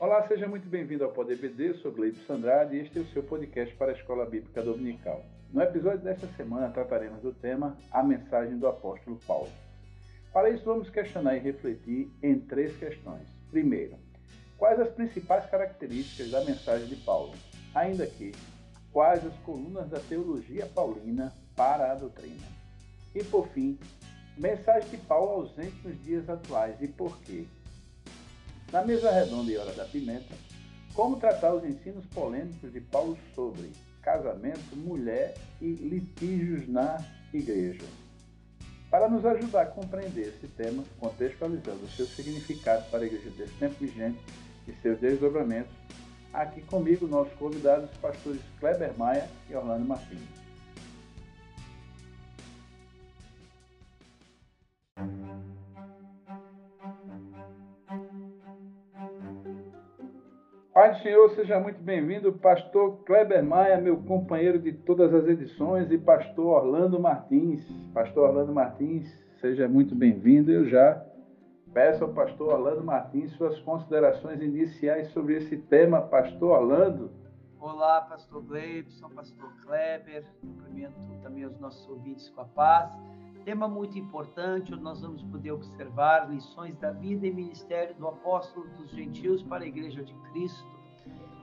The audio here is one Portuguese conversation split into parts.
Olá, seja muito bem-vindo ao Poder BD, sou Gleito Sandrade e este é o seu podcast para a Escola Bíblica Dominical. No episódio desta semana trataremos do tema A Mensagem do Apóstolo Paulo. Para isso, vamos questionar e refletir em três questões. Primeiro, quais as principais características da mensagem de Paulo? Ainda que, quais as colunas da teologia paulina para a doutrina? E por fim, mensagem de Paulo ausente nos dias atuais e por quê? Na mesa redonda e hora da pimenta, como tratar os ensinos polêmicos de Paulo sobre casamento, mulher e litígios na igreja. Para nos ajudar a compreender esse tema, contextualizando seu significado para a igreja desse tempo vigente e seus desdobramentos, aqui comigo nossos convidados, os pastores Kleber Maia e Orlando Martins. Pai do Senhor, seja muito bem-vindo, pastor Kleber Maia, meu companheiro de todas as edições, e pastor Orlando Martins. Pastor Orlando Martins, seja muito bem-vindo. Eu já peço ao pastor Orlando Martins suas considerações iniciais sobre esse tema, pastor Orlando. Olá, pastor Gleibson, pastor Kleber, cumprimento também os nossos ouvintes com a paz. Tema muito importante, onde nós vamos poder observar lições da vida e ministério do apóstolo dos gentios para a igreja de Cristo.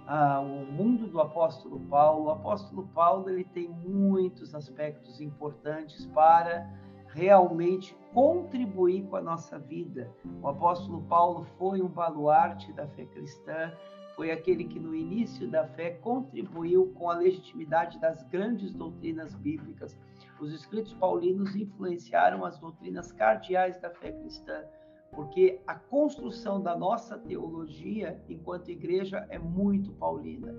Ah, o mundo do apóstolo Paulo. O apóstolo Paulo ele tem muitos aspectos importantes para realmente contribuir com a nossa vida. O apóstolo Paulo foi um baluarte da fé cristã, foi aquele que no início da fé contribuiu com a legitimidade das grandes doutrinas bíblicas os escritos paulinos influenciaram as doutrinas cardeais da fé cristã, porque a construção da nossa teologia enquanto igreja é muito paulina.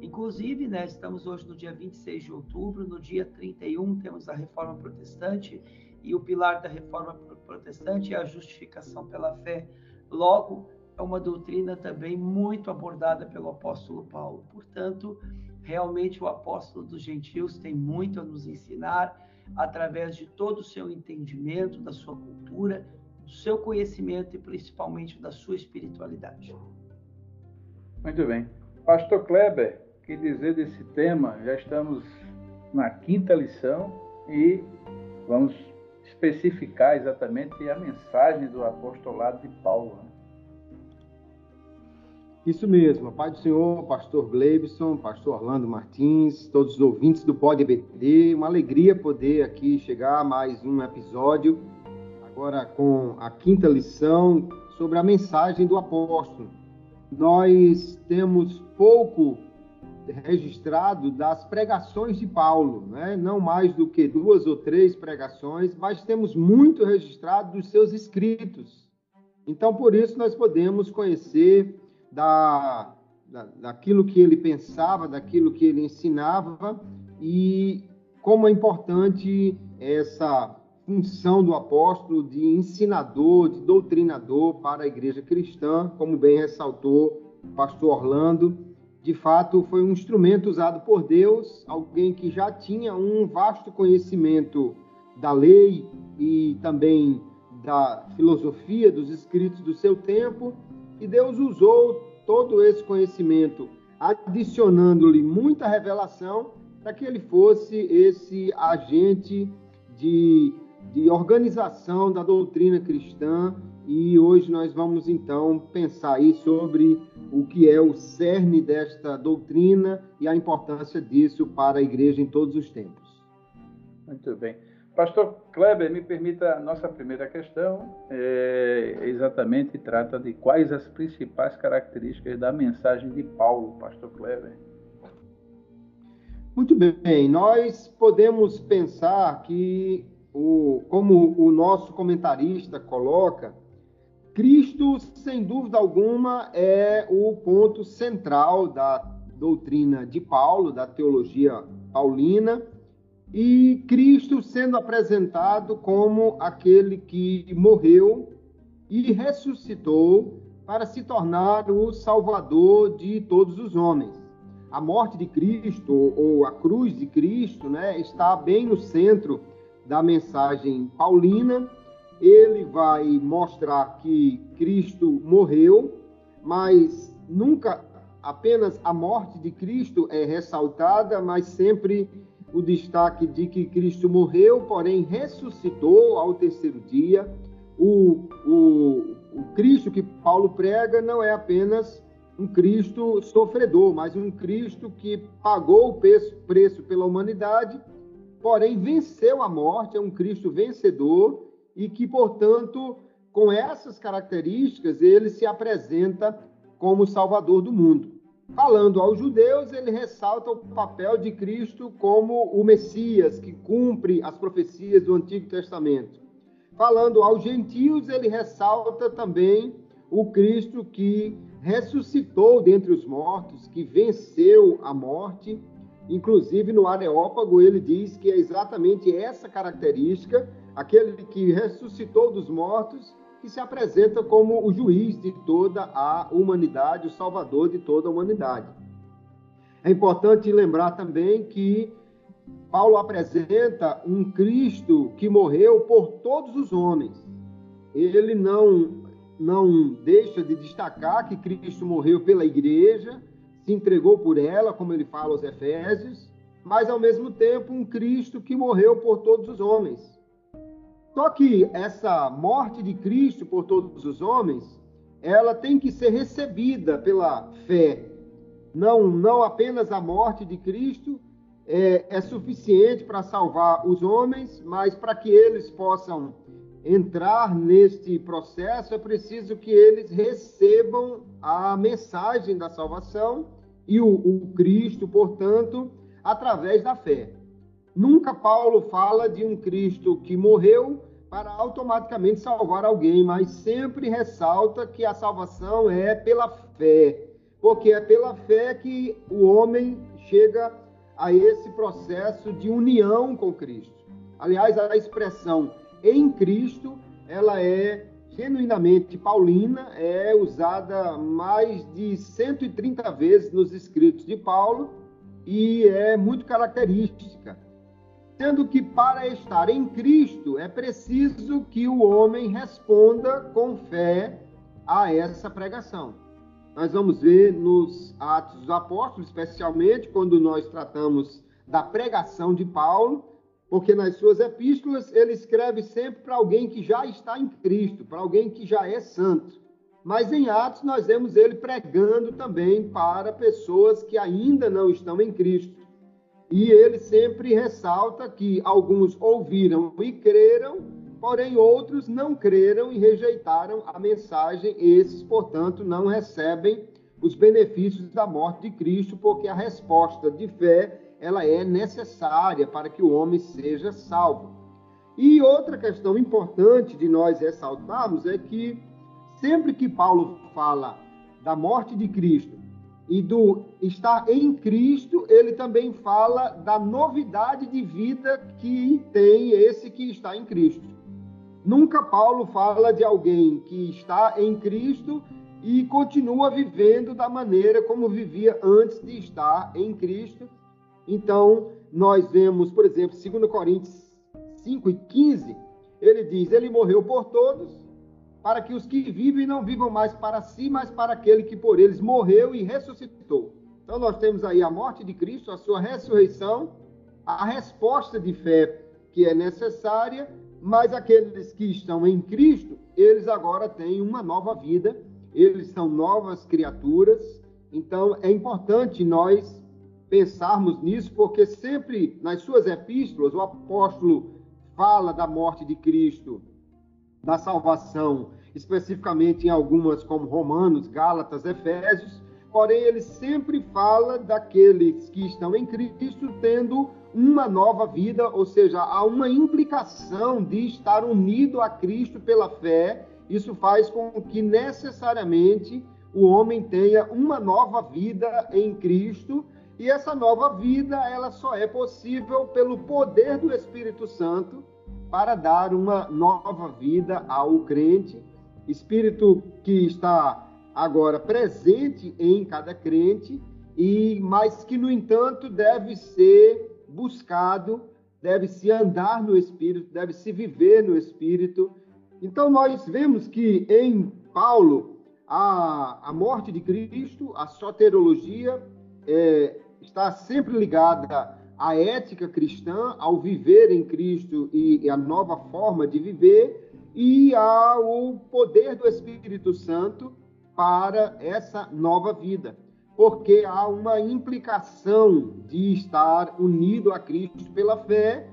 Inclusive, né, estamos hoje no dia 26 de outubro, no dia 31 temos a reforma protestante, e o pilar da reforma protestante é a justificação pela fé. Logo, é uma doutrina também muito abordada pelo apóstolo Paulo. Portanto, Realmente o apóstolo dos gentios tem muito a nos ensinar através de todo o seu entendimento da sua cultura, do seu conhecimento e principalmente da sua espiritualidade. Muito bem. Pastor Kleber, que dizer desse tema? Já estamos na quinta lição e vamos especificar exatamente a mensagem do apostolado de Paulo. Isso mesmo, Pai do Senhor, Pastor Gleibson, Pastor Orlando Martins, todos os ouvintes do Pod EBD, uma alegria poder aqui chegar a mais um episódio, agora com a quinta lição sobre a mensagem do apóstolo. Nós temos pouco registrado das pregações de Paulo, né? não mais do que duas ou três pregações, mas temos muito registrado dos seus escritos. Então, por isso, nós podemos conhecer da, da, daquilo que ele pensava, daquilo que ele ensinava e como é importante essa função do apóstolo de ensinador, de doutrinador para a igreja cristã, como bem ressaltou o pastor Orlando. De fato, foi um instrumento usado por Deus, alguém que já tinha um vasto conhecimento da lei e também da filosofia dos escritos do seu tempo, e Deus usou todo esse conhecimento, adicionando-lhe muita revelação, para que ele fosse esse agente de, de organização da doutrina cristã. E hoje nós vamos então pensar aí sobre o que é o cerne desta doutrina e a importância disso para a igreja em todos os tempos. Muito bem. Pastor Kleber, me permita a nossa primeira questão, é, exatamente trata de quais as principais características da mensagem de Paulo, Pastor Kleber. Muito bem, nós podemos pensar que, o, como o nosso comentarista coloca, Cristo, sem dúvida alguma, é o ponto central da doutrina de Paulo, da teologia paulina e Cristo sendo apresentado como aquele que morreu e ressuscitou para se tornar o Salvador de todos os homens. A morte de Cristo ou a cruz de Cristo, né, está bem no centro da mensagem paulina. Ele vai mostrar que Cristo morreu, mas nunca apenas a morte de Cristo é ressaltada, mas sempre o destaque de que Cristo morreu, porém ressuscitou ao terceiro dia. O, o, o Cristo que Paulo prega não é apenas um Cristo sofredor, mas um Cristo que pagou o preço, preço pela humanidade, porém venceu a morte, é um Cristo vencedor e que, portanto, com essas características, ele se apresenta como Salvador do mundo. Falando aos judeus, ele ressalta o papel de Cristo como o Messias, que cumpre as profecias do Antigo Testamento. Falando aos gentios, ele ressalta também o Cristo que ressuscitou dentre os mortos, que venceu a morte. Inclusive, no Areópago, ele diz que é exatamente essa característica, aquele que ressuscitou dos mortos, que se apresenta como o juiz de toda a humanidade, o salvador de toda a humanidade. É importante lembrar também que Paulo apresenta um Cristo que morreu por todos os homens. Ele não não deixa de destacar que Cristo morreu pela igreja, se entregou por ela, como ele fala aos Efésios, mas ao mesmo tempo um Cristo que morreu por todos os homens. Só que essa morte de Cristo por todos os homens, ela tem que ser recebida pela fé. Não, não apenas a morte de Cristo é, é suficiente para salvar os homens, mas para que eles possam entrar neste processo, é preciso que eles recebam a mensagem da salvação e o, o Cristo, portanto, através da fé. Nunca Paulo fala de um Cristo que morreu para automaticamente salvar alguém, mas sempre ressalta que a salvação é pela fé, porque é pela fé que o homem chega a esse processo de união com Cristo. Aliás, a expressão em Cristo, ela é genuinamente paulina, é usada mais de 130 vezes nos escritos de Paulo e é muito característica sendo que para estar em Cristo é preciso que o homem responda com fé a essa pregação. Nós vamos ver nos Atos dos Apóstolos, especialmente quando nós tratamos da pregação de Paulo, porque nas suas epístolas ele escreve sempre para alguém que já está em Cristo, para alguém que já é santo. Mas em Atos nós vemos ele pregando também para pessoas que ainda não estão em Cristo. E ele sempre ressalta que alguns ouviram e creram, porém outros não creram e rejeitaram a mensagem. Esses, portanto, não recebem os benefícios da morte de Cristo, porque a resposta de fé ela é necessária para que o homem seja salvo. E outra questão importante de nós ressaltarmos é que sempre que Paulo fala da morte de Cristo e do estar em Cristo, ele também fala da novidade de vida que tem esse que está em Cristo. Nunca Paulo fala de alguém que está em Cristo e continua vivendo da maneira como vivia antes de estar em Cristo. Então, nós vemos, por exemplo, 2 Coríntios 5 e 15, ele diz: Ele morreu por todos, para que os que vivem não vivam mais para si, mas para aquele que por eles morreu e ressuscitou. Então nós temos aí a morte de Cristo, a sua ressurreição, a resposta de fé que é necessária, mas aqueles que estão em Cristo, eles agora têm uma nova vida, eles são novas criaturas. Então é importante nós pensarmos nisso, porque sempre nas suas epístolas o apóstolo fala da morte de Cristo da salvação, especificamente em algumas como Romanos, Gálatas, Efésios, porém ele sempre fala daqueles que estão em Cristo tendo uma nova vida, ou seja, há uma implicação de estar unido a Cristo pela fé. Isso faz com que necessariamente o homem tenha uma nova vida em Cristo, e essa nova vida ela só é possível pelo poder do Espírito Santo para dar uma nova vida ao crente, espírito que está agora presente em cada crente e mas que no entanto deve ser buscado, deve se andar no espírito, deve se viver no espírito. Então nós vemos que em Paulo a, a morte de Cristo, a soterologia, é, está sempre ligada à ética cristã, ao viver em Cristo e, e a nova forma de viver, e ao poder do Espírito Santo para essa nova vida. Porque há uma implicação de estar unido a Cristo pela fé,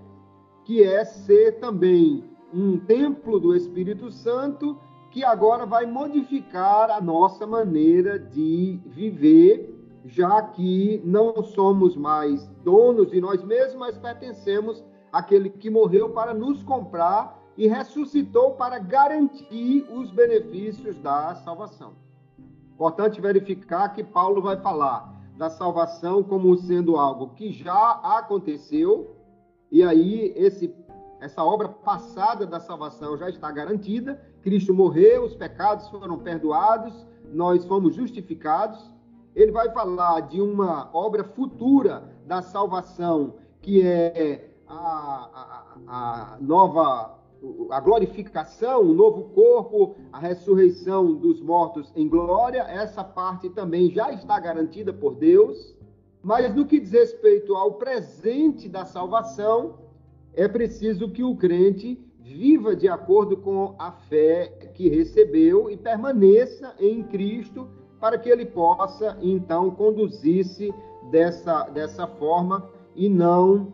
que é ser também um templo do Espírito Santo, que agora vai modificar a nossa maneira de viver já que não somos mais donos de nós mesmos, mas pertencemos àquele que morreu para nos comprar e ressuscitou para garantir os benefícios da salvação. Importante verificar que Paulo vai falar da salvação como sendo algo que já aconteceu, e aí esse, essa obra passada da salvação já está garantida. Cristo morreu, os pecados foram perdoados, nós fomos justificados, ele vai falar de uma obra futura da salvação, que é a, a, a nova a glorificação, o novo corpo, a ressurreição dos mortos em glória, essa parte também já está garantida por Deus. Mas no que diz respeito ao presente da salvação, é preciso que o crente viva de acordo com a fé que recebeu e permaneça em Cristo para que ele possa, então, conduzir-se dessa, dessa forma e não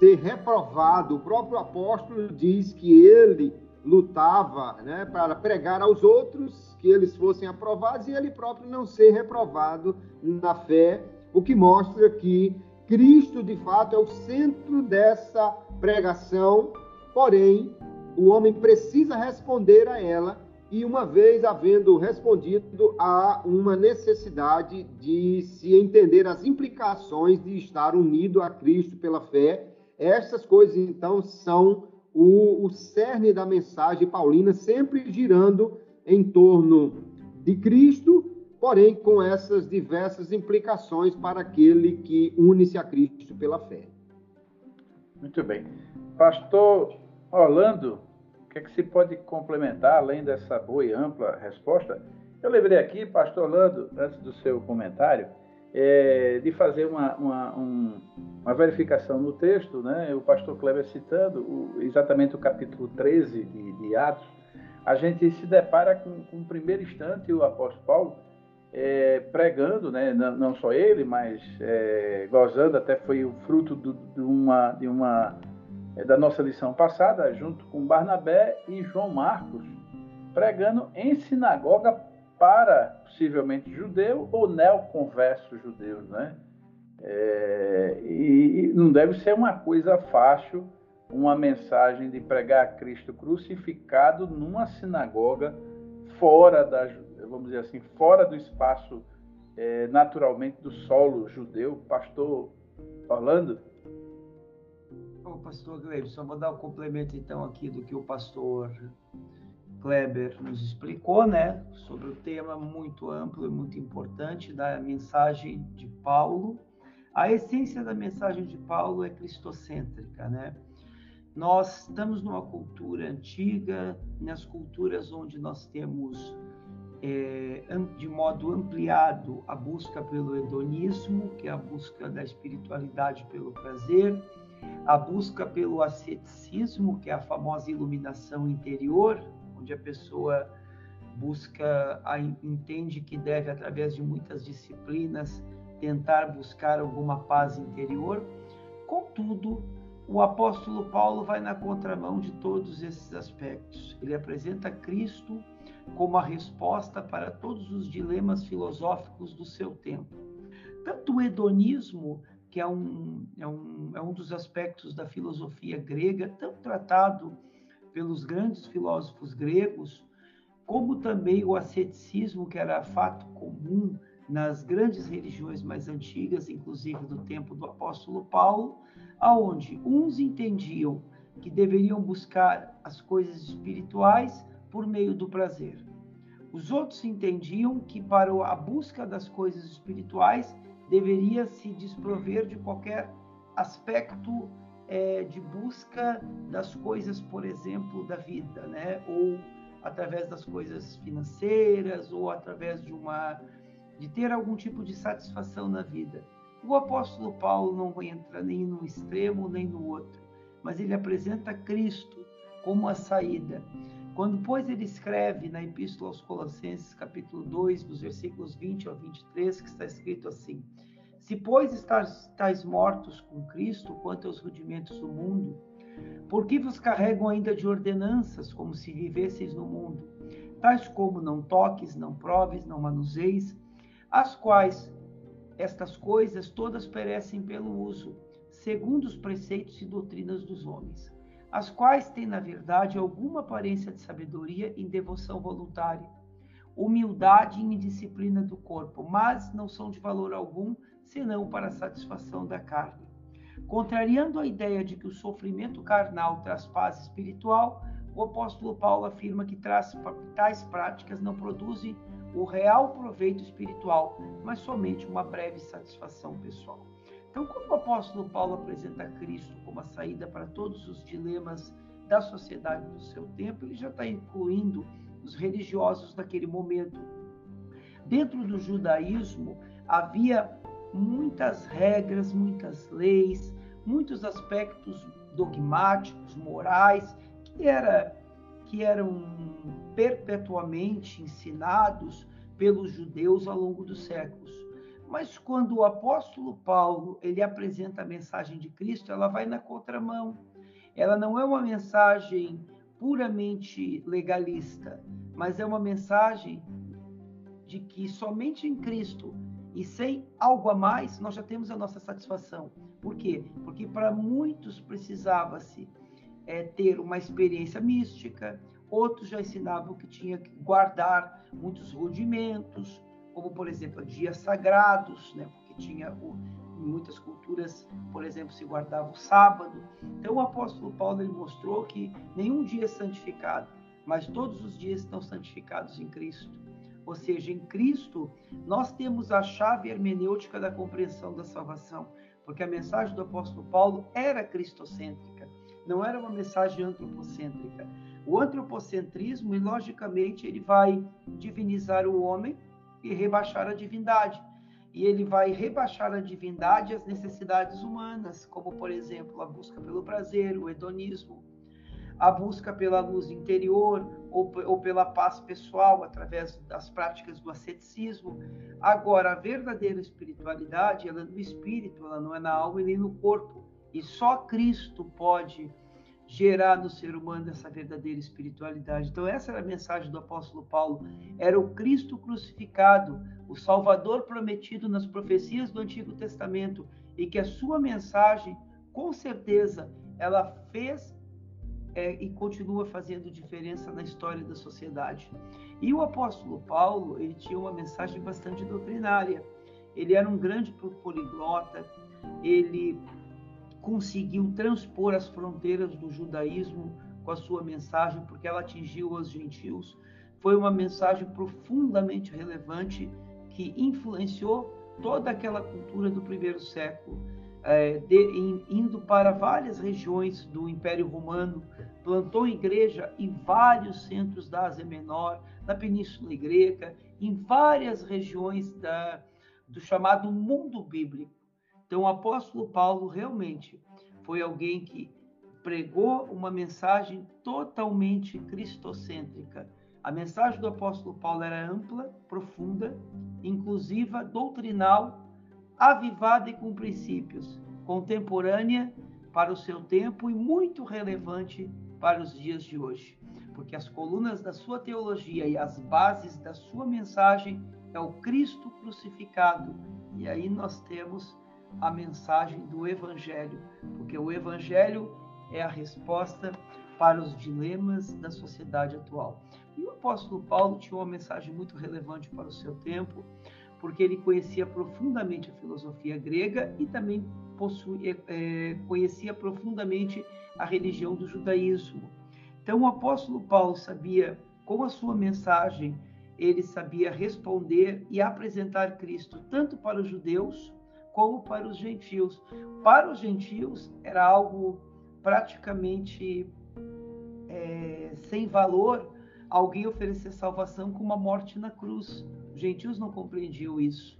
ter reprovado. O próprio apóstolo diz que ele lutava né, para pregar aos outros que eles fossem aprovados e ele próprio não ser reprovado na fé, o que mostra que Cristo, de fato, é o centro dessa pregação, porém, o homem precisa responder a ela e uma vez havendo respondido a uma necessidade de se entender as implicações de estar unido a Cristo pela fé, essas coisas então são o, o cerne da mensagem paulina, sempre girando em torno de Cristo, porém com essas diversas implicações para aquele que une-se a Cristo pela fé. Muito bem. Pastor Orlando, que é que se pode complementar, além dessa boa e ampla resposta? Eu lembrei aqui, pastor Orlando, antes do seu comentário, é, de fazer uma, uma, um, uma, verificação no texto, né? o pastor Kleber citando o, exatamente o capítulo 13 de, de, Atos, a gente se depara com, com o primeiro instante o apóstolo Paulo é, pregando, né? não, não, só ele, mas é, gozando, até foi o fruto do, de uma, de uma da nossa lição passada, junto com Barnabé e João Marcos, pregando em sinagoga para possivelmente judeu ou neoconversos judeus, né? É, e, e não deve ser uma coisa fácil uma mensagem de pregar Cristo crucificado numa sinagoga fora da, vamos dizer assim, fora do espaço é, naturalmente do solo judeu. Pastor Orlando? O pastor só vou dar um complemento então aqui do que o pastor Kleber nos explicou, né, sobre o tema muito amplo e muito importante da mensagem de Paulo. A essência da mensagem de Paulo é cristocêntrica, né? Nós estamos numa cultura antiga, nas culturas onde nós temos é, de modo ampliado a busca pelo hedonismo, que é a busca da espiritualidade pelo prazer, a busca pelo asceticismo, que é a famosa iluminação interior, onde a pessoa busca, entende que deve, através de muitas disciplinas, tentar buscar alguma paz interior. Contudo, o apóstolo Paulo vai na contramão de todos esses aspectos. Ele apresenta Cristo como a resposta para todos os dilemas filosóficos do seu tempo. Tanto o hedonismo que é um, é um, é um dos aspectos da filosofia grega, tão tratado pelos grandes filósofos gregos, como também o asceticismo, que era fato comum nas grandes religiões mais antigas, inclusive do tempo do apóstolo Paulo, aonde uns entendiam que deveriam buscar as coisas espirituais por meio do prazer. Os outros entendiam que para a busca das coisas espirituais deveria se desprover de qualquer aspecto é, de busca das coisas, por exemplo, da vida, né? Ou através das coisas financeiras ou através de uma de ter algum tipo de satisfação na vida. O apóstolo Paulo não entra nem no extremo nem no outro, mas ele apresenta Cristo como a saída. Quando, pois, ele escreve na Epístola aos Colossenses, capítulo 2, dos versículos 20 ao 23, que está escrito assim: Se, pois, estáis mortos com Cristo quanto aos rudimentos do mundo, por que vos carregam ainda de ordenanças, como se vivesseis no mundo? Tais como não toques, não proves, não manuseis, as quais estas coisas todas perecem pelo uso, segundo os preceitos e doutrinas dos homens as quais têm, na verdade, alguma aparência de sabedoria em devoção voluntária, humildade e indisciplina do corpo, mas não são de valor algum, senão para a satisfação da carne. Contrariando a ideia de que o sofrimento carnal traz paz espiritual, o apóstolo Paulo afirma que tais práticas não produzem o real proveito espiritual, mas somente uma breve satisfação pessoal. Então, como o apóstolo Paulo apresenta Cristo como a saída para todos os dilemas da sociedade do seu tempo, ele já está incluindo os religiosos daquele momento. Dentro do judaísmo havia muitas regras, muitas leis, muitos aspectos dogmáticos, morais, que, era, que eram perpetuamente ensinados pelos judeus ao longo dos séculos. Mas quando o apóstolo Paulo ele apresenta a mensagem de Cristo, ela vai na contramão. Ela não é uma mensagem puramente legalista, mas é uma mensagem de que somente em Cristo e sem algo a mais nós já temos a nossa satisfação. Por quê? Porque para muitos precisava-se é, ter uma experiência mística, outros já ensinavam que tinha que guardar muitos rudimentos, como por exemplo dias sagrados, né? porque tinha o, em muitas culturas, por exemplo, se guardava o sábado. Então o apóstolo Paulo ele mostrou que nenhum dia é santificado, mas todos os dias estão santificados em Cristo. Ou seja, em Cristo nós temos a chave hermenêutica da compreensão da salvação, porque a mensagem do apóstolo Paulo era cristocêntrica, não era uma mensagem antropocêntrica. O antropocentrismo, logicamente, ele vai divinizar o homem e rebaixar a divindade. E ele vai rebaixar a divindade às necessidades humanas, como, por exemplo, a busca pelo prazer, o hedonismo, a busca pela luz interior ou, ou pela paz pessoal através das práticas do asceticismo. Agora, a verdadeira espiritualidade, ela é no espírito, ela não é na alma e nem no corpo. E só Cristo pode gerar no ser humano essa verdadeira espiritualidade. Então, essa era a mensagem do apóstolo Paulo: era o Cristo crucificado, o Salvador prometido nas profecias do Antigo Testamento, e que a sua mensagem, com certeza, ela fez é, e continua fazendo diferença na história da sociedade. E o apóstolo Paulo, ele tinha uma mensagem bastante doutrinária. Ele era um grande poliglota, ele conseguiu transpor as fronteiras do judaísmo com a sua mensagem, porque ela atingiu os gentios. Foi uma mensagem profundamente relevante que influenciou toda aquela cultura do primeiro século, é, de, in, indo para várias regiões do Império Romano, plantou igreja em vários centros da Ásia Menor, na Península Greca, em várias regiões da, do chamado mundo bíblico. Então, o apóstolo Paulo realmente foi alguém que pregou uma mensagem totalmente cristocêntrica. A mensagem do apóstolo Paulo era ampla, profunda, inclusiva, doutrinal, avivada e com princípios, contemporânea para o seu tempo e muito relevante para os dias de hoje, porque as colunas da sua teologia e as bases da sua mensagem é o Cristo crucificado. E aí nós temos a mensagem do Evangelho, porque o Evangelho é a resposta para os dilemas da sociedade atual. E o apóstolo Paulo tinha uma mensagem muito relevante para o seu tempo, porque ele conhecia profundamente a filosofia grega e também possuía, é, conhecia profundamente a religião do judaísmo. Então, o apóstolo Paulo sabia, com a sua mensagem, ele sabia responder e apresentar Cristo tanto para os judeus como para os gentios. Para os gentios era algo praticamente é, sem valor, alguém oferecer salvação com uma morte na cruz. Os gentios não compreendiam isso.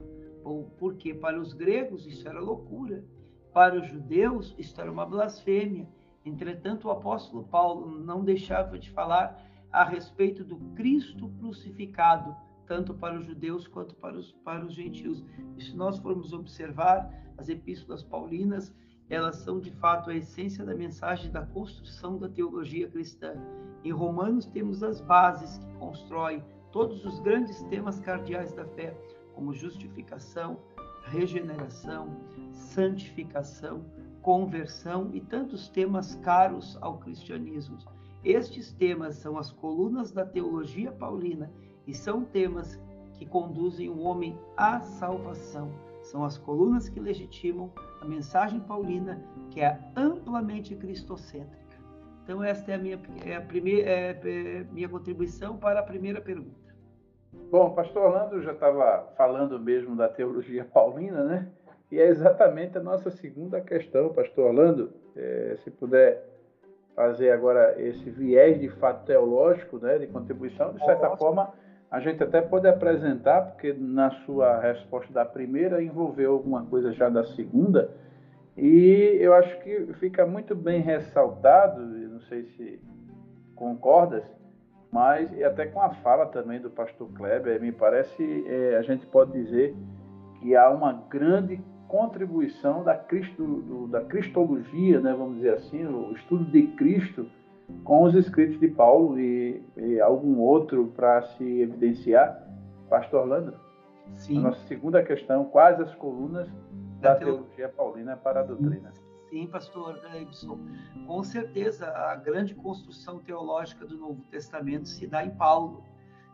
Porque para os gregos isso era loucura. Para os judeus isso era uma blasfêmia. Entretanto, o apóstolo Paulo não deixava de falar a respeito do Cristo crucificado, tanto para os judeus quanto para os, para os gentios. E se nós formos observar as epístolas paulinas, elas são de fato a essência da mensagem da construção da teologia cristã. Em Romanos temos as bases que constroem todos os grandes temas cardeais da fé, como justificação, regeneração, santificação, conversão e tantos temas caros ao cristianismo. Estes temas são as colunas da teologia paulina e são temas que conduzem o homem à salvação. São as colunas que legitimam a mensagem paulina, que é amplamente cristocêntrica. Então, esta é a minha, é a primeira, é, é minha contribuição para a primeira pergunta. Bom, pastor Orlando já estava falando mesmo da teologia paulina, né? E é exatamente a nossa segunda questão, pastor Orlando. É, se puder fazer agora esse viés de fato teológico, né, de contribuição, de certa forma, a gente até pode apresentar, porque na sua resposta da primeira envolveu alguma coisa já da segunda, e eu acho que fica muito bem ressaltado, não sei se concordas, mas e até com a fala também do pastor Kleber, me parece, é, a gente pode dizer que há uma grande contribuição da, Cristo, do, da cristologia, né, vamos dizer assim, o estudo de Cristo com os escritos de Paulo e, e algum outro para se evidenciar. Pastor Orlando? Sim. A nossa segunda questão, quais as colunas da, da teologia paulina para a doutrina? Sim, pastor Gleibson. Com certeza, a grande construção teológica do Novo Testamento se dá em Paulo.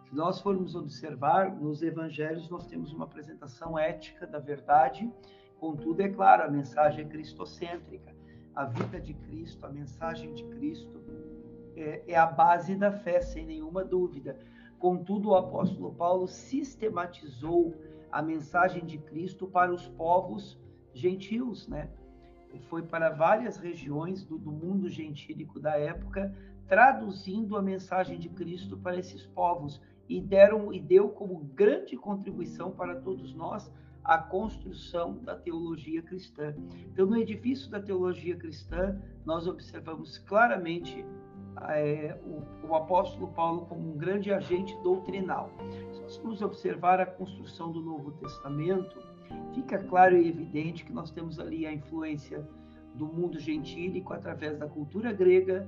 Se nós formos observar, nos evangelhos nós temos uma apresentação ética da verdade Contudo, é claro, a mensagem é cristocêntrica. A vida de Cristo, a mensagem de Cristo é, é a base da fé, sem nenhuma dúvida. Contudo, o apóstolo Paulo sistematizou a mensagem de Cristo para os povos gentios, né? Foi para várias regiões do, do mundo gentílico da época, traduzindo a mensagem de Cristo para esses povos e deram e deu como grande contribuição para todos nós a construção da teologia cristã. Então, no edifício da teologia cristã, nós observamos claramente é, o, o, apóstolo Paulo como um grande agente doutrinal. Se nós formos observar a construção do Novo Testamento, fica claro e evidente que nós temos ali a influência do mundo gentílico através da cultura grega.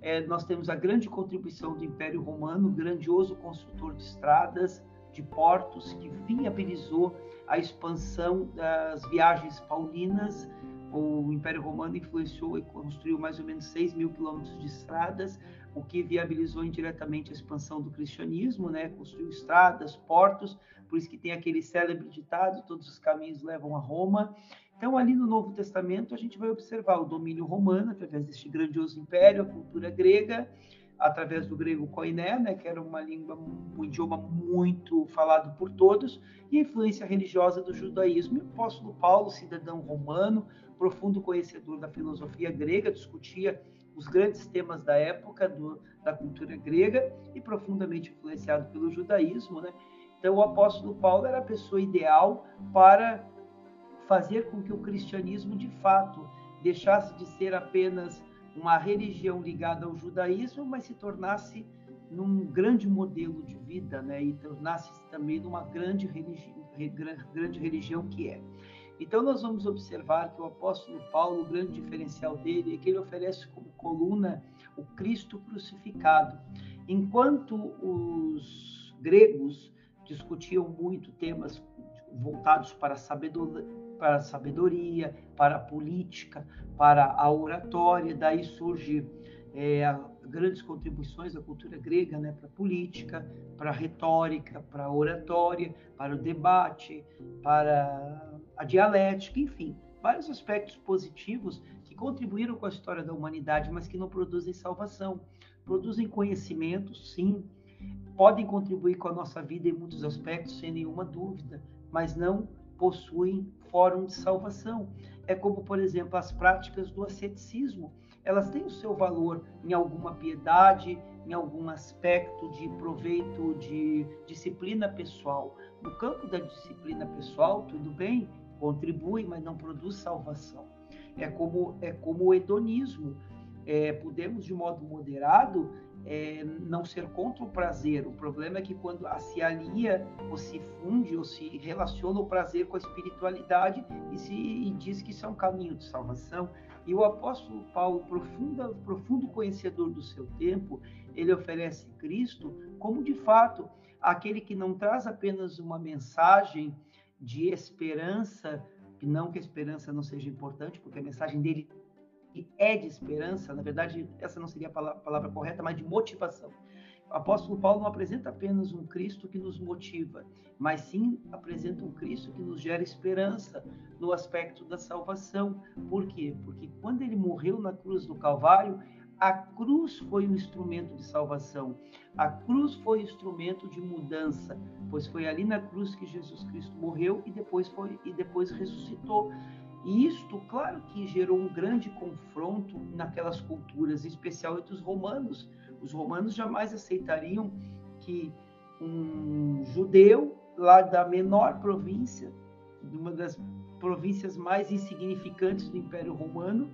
É, nós temos a grande contribuição do Império Romano, grandioso construtor de estradas, de portos, que viabilizou a expansão das viagens paulinas. O Império Romano influenciou e construiu mais ou menos 6 mil quilômetros de estradas, o que viabilizou indiretamente a expansão do cristianismo, né? Construiu estradas, portos, por isso que tem aquele célebre ditado: todos os caminhos levam a Roma. Então, ali no Novo Testamento, a gente vai observar o domínio romano, através deste grandioso império, a cultura grega, através do grego koiné, né, que era uma língua, um idioma muito falado por todos, e a influência religiosa do judaísmo. E o apóstolo Paulo, cidadão romano, profundo conhecedor da filosofia grega, discutia os grandes temas da época do, da cultura grega e profundamente influenciado pelo judaísmo, né? Então, o apóstolo Paulo era a pessoa ideal para fazer com que o cristianismo, de fato, deixasse de ser apenas uma religião ligada ao judaísmo, mas se tornasse num grande modelo de vida, né? E tornasse também numa grande, religi grande religião que é. Então nós vamos observar que o apóstolo Paulo, o grande diferencial dele é que ele oferece como coluna o Cristo crucificado. Enquanto os gregos discutiam muito temas voltados para a sabedoria, para a sabedoria, para a política, para a oratória. Daí surge é, grandes contribuições da cultura grega né, para a política, para a retórica, para a oratória, para o debate, para a dialética, enfim, vários aspectos positivos que contribuíram com a história da humanidade, mas que não produzem salvação. Produzem conhecimento, sim, podem contribuir com a nossa vida em muitos aspectos, sem nenhuma dúvida, mas não possuem fórum de salvação. É como, por exemplo, as práticas do asceticismo. Elas têm o seu valor em alguma piedade, em algum aspecto de proveito de disciplina pessoal. No campo da disciplina pessoal, tudo bem, contribui, mas não produz salvação. É como, é como o hedonismo. É, podemos, de modo moderado, é, não ser contra o prazer. O problema é que quando se alia, ou se funde, ou se relaciona o prazer com a espiritualidade e, se, e diz que isso é um caminho de salvação. E o apóstolo Paulo, profunda, profundo conhecedor do seu tempo, ele oferece Cristo como de fato aquele que não traz apenas uma mensagem de esperança, que não que a esperança não seja importante, porque a mensagem dele é de esperança, na verdade, essa não seria palavra, a palavra correta, mas de motivação. O apóstolo Paulo não apresenta apenas um Cristo que nos motiva, mas sim apresenta um Cristo que nos gera esperança no aspecto da salvação. Por quê? Porque quando ele morreu na cruz do Calvário, a cruz foi um instrumento de salvação. A cruz foi um instrumento de mudança, pois foi ali na cruz que Jesus Cristo morreu e depois foi e depois ressuscitou. E isto, claro que gerou um grande confronto naquelas culturas, em especial entre os romanos. Os romanos jamais aceitariam que um judeu lá da menor província, de uma das províncias mais insignificantes do Império Romano,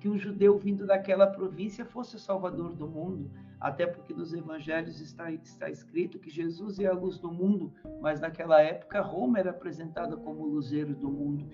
que um judeu vindo daquela província fosse o salvador do mundo, até porque nos evangelhos está, está escrito que Jesus é a luz do mundo, mas naquela época Roma era apresentada como o luzeiro do mundo.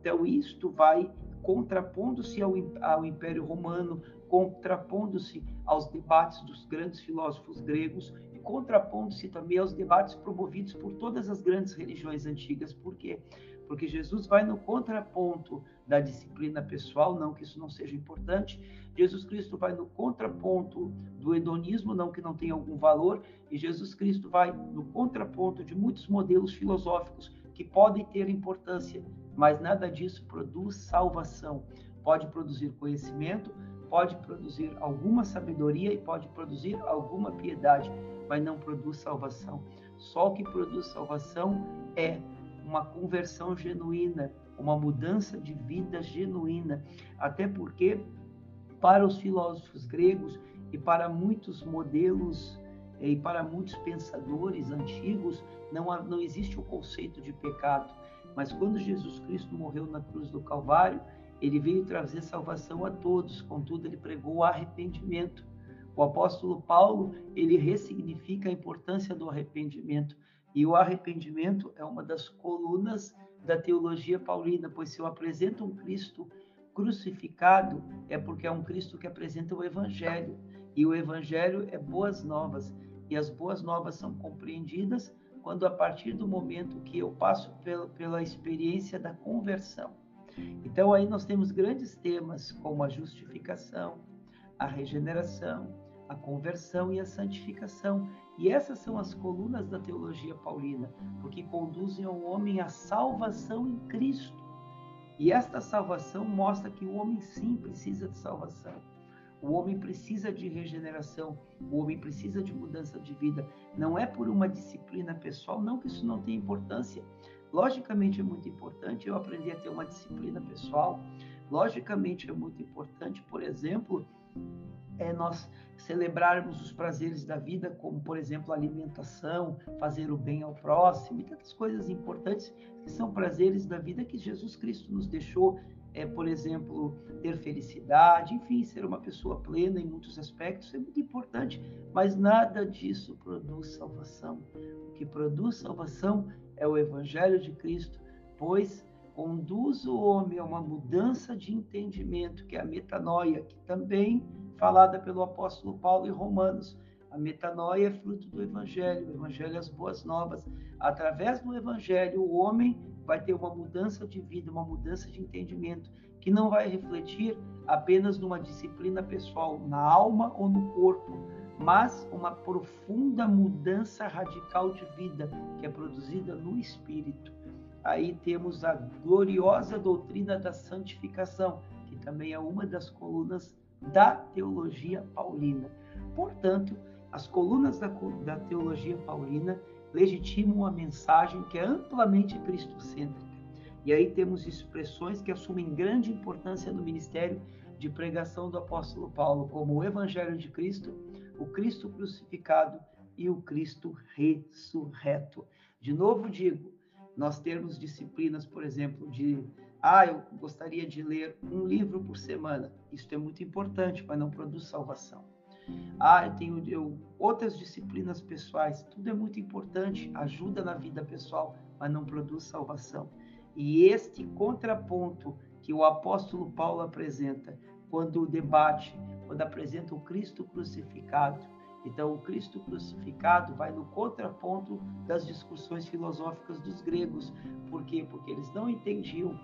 Então, isto vai contrapondo-se ao, ao Império Romano, contrapondo-se aos debates dos grandes filósofos gregos e contrapondo-se também aos debates promovidos por todas as grandes religiões antigas. Por quê? Porque Jesus vai no contraponto da disciplina pessoal, não que isso não seja importante. Jesus Cristo vai no contraponto do hedonismo, não que não tenha algum valor, e Jesus Cristo vai no contraponto de muitos modelos filosóficos que podem ter importância, mas nada disso produz salvação. Pode produzir conhecimento, pode produzir alguma sabedoria e pode produzir alguma piedade, mas não produz salvação. Só o que produz salvação é uma conversão genuína, uma mudança de vida genuína. Até porque, para os filósofos gregos e para muitos modelos e para muitos pensadores antigos, não, há, não existe o conceito de pecado. Mas quando Jesus Cristo morreu na cruz do Calvário, ele veio trazer salvação a todos, contudo, ele pregou o arrependimento. O apóstolo Paulo, ele ressignifica a importância do arrependimento. E o arrependimento é uma das colunas da teologia paulina, pois se eu apresento um Cristo crucificado, é porque é um Cristo que apresenta o Evangelho. E o Evangelho é boas novas. E as boas novas são compreendidas quando a partir do momento que eu passo pela, experiência da conversão. Então aí nós temos grandes temas como a justificação, a regeneração, a conversão e a santificação. E essas são as colunas da teologia paulina, porque conduzem ao homem à salvação em Cristo. E esta salvação mostra que o homem sim precisa de salvação. O homem precisa de regeneração, o homem precisa de mudança de vida. Não é por uma disciplina pessoal, não que isso não tenha importância. Logicamente é muito importante eu aprender a ter uma disciplina pessoal. Logicamente é muito importante, por exemplo, é nós celebrarmos os prazeres da vida, como por exemplo alimentação, fazer o bem ao próximo e tantas coisas importantes que são prazeres da vida que Jesus Cristo nos deixou é, por exemplo, ter felicidade, enfim, ser uma pessoa plena em muitos aspectos é muito importante, mas nada disso produz salvação. O que produz salvação é o Evangelho de Cristo, pois conduz o homem a uma mudança de entendimento, que é a metanoia, que também falada pelo apóstolo Paulo em Romanos. A metanoia é fruto do Evangelho, o Evangelho é as boas novas. Através do Evangelho, o homem vai ter uma mudança de vida, uma mudança de entendimento, que não vai refletir apenas numa disciplina pessoal, na alma ou no corpo, mas uma profunda mudança radical de vida que é produzida no espírito. Aí temos a gloriosa doutrina da santificação, que também é uma das colunas da teologia paulina. Portanto, as colunas da, da teologia paulina legitimam uma mensagem que é amplamente cristocêntrica. E aí temos expressões que assumem grande importância no ministério de pregação do apóstolo Paulo, como o Evangelho de Cristo, o Cristo crucificado e o Cristo ressurreto. De novo digo, nós termos disciplinas, por exemplo, de ah, eu gostaria de ler um livro por semana. Isso é muito importante, mas não produz salvação. Ah, eu tenho eu, outras disciplinas pessoais. Tudo é muito importante, ajuda na vida pessoal, mas não produz salvação. E este contraponto que o apóstolo Paulo apresenta, quando debate, quando apresenta o Cristo crucificado, então, o Cristo crucificado vai no contraponto das discussões filosóficas dos gregos. Por quê? Porque eles não entendiam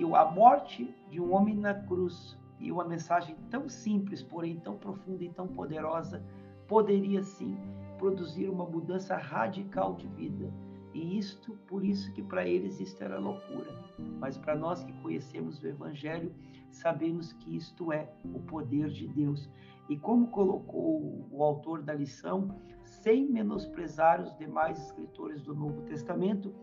que a morte de um homem na cruz e uma mensagem tão simples, porém tão profunda e tão poderosa, poderia sim produzir uma mudança radical de vida. E isto, por isso que para eles isto era loucura. Mas para nós que conhecemos o Evangelho, sabemos que isto é o poder de Deus. E como colocou o autor da lição, sem menosprezar os demais escritores do Novo Testamento,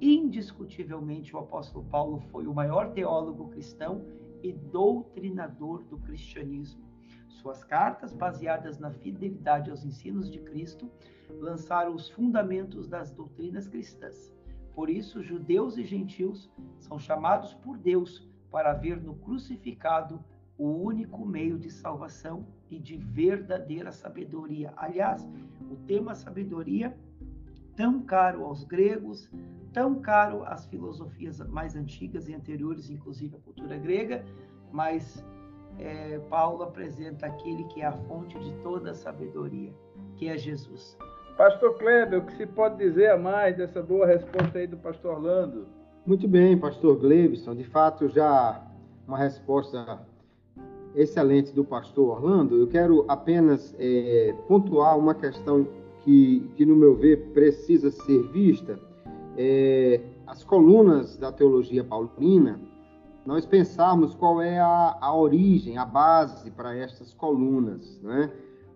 indiscutivelmente o apóstolo Paulo foi o maior teólogo cristão e doutrinador do cristianismo. Suas cartas, baseadas na fidelidade aos ensinos de Cristo, lançaram os fundamentos das doutrinas cristãs. Por isso, judeus e gentios são chamados por Deus para ver no crucificado o único meio de salvação e de verdadeira sabedoria. Aliás, o tema sabedoria, tão caro aos gregos, tão caro às filosofias mais antigas e anteriores, inclusive à cultura grega, mas é, Paulo apresenta aquele que é a fonte de toda a sabedoria, que é Jesus. Pastor Kleber, o que se pode dizer a mais dessa boa resposta aí do pastor Orlando? Muito bem, pastor Glebson. De fato, já uma resposta excelente do pastor Orlando. Eu quero apenas é, pontuar uma questão que, que, no meu ver, precisa ser vista. É, as colunas da teologia paulina, nós pensarmos qual é a, a origem, a base para estas colunas, né?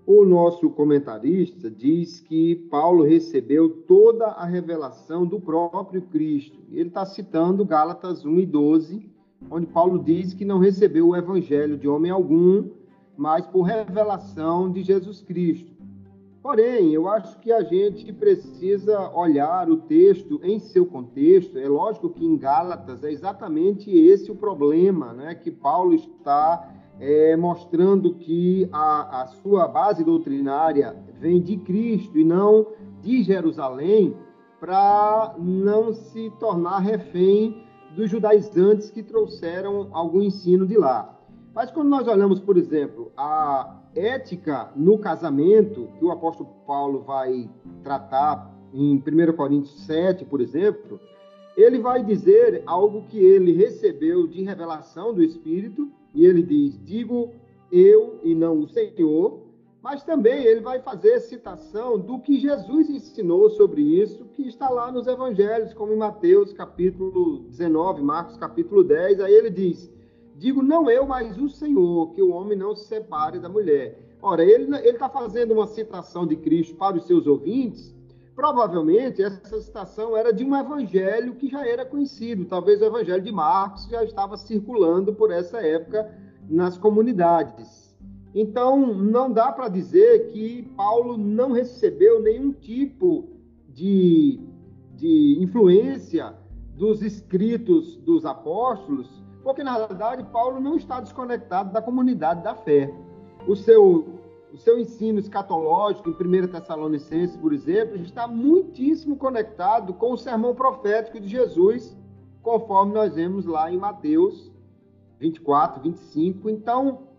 O nosso comentarista diz que Paulo recebeu toda a revelação do próprio Cristo. Ele está citando Gálatas 1 e 12, onde Paulo diz que não recebeu o evangelho de homem algum, mas por revelação de Jesus Cristo. Porém, eu acho que a gente precisa olhar o texto em seu contexto. É lógico que em Gálatas é exatamente esse o problema, né? Que Paulo está é, mostrando que a, a sua base doutrinária vem de Cristo e não de Jerusalém, para não se tornar refém dos judaizantes que trouxeram algum ensino de lá. Mas quando nós olhamos, por exemplo, a ética no casamento, que o apóstolo Paulo vai tratar em 1 Coríntios 7, por exemplo, ele vai dizer algo que ele recebeu de revelação do Espírito e ele diz: Digo eu e não o Senhor, mas também ele vai fazer citação do que Jesus ensinou sobre isso, que está lá nos evangelhos, como em Mateus capítulo 19, Marcos capítulo 10. Aí ele diz: Digo não eu, mas o Senhor, que o homem não se separe da mulher. Ora, ele está fazendo uma citação de Cristo para os seus ouvintes. Provavelmente essa citação era de um evangelho que já era conhecido, talvez o evangelho de Marcos já estava circulando por essa época nas comunidades. Então, não dá para dizer que Paulo não recebeu nenhum tipo de, de influência dos escritos dos apóstolos, porque, na verdade, Paulo não está desconectado da comunidade da fé. O seu o seu ensino escatológico em 1 Tessalonicenses, por exemplo, está muitíssimo conectado com o sermão profético de Jesus, conforme nós vemos lá em Mateus 24, 25. Então,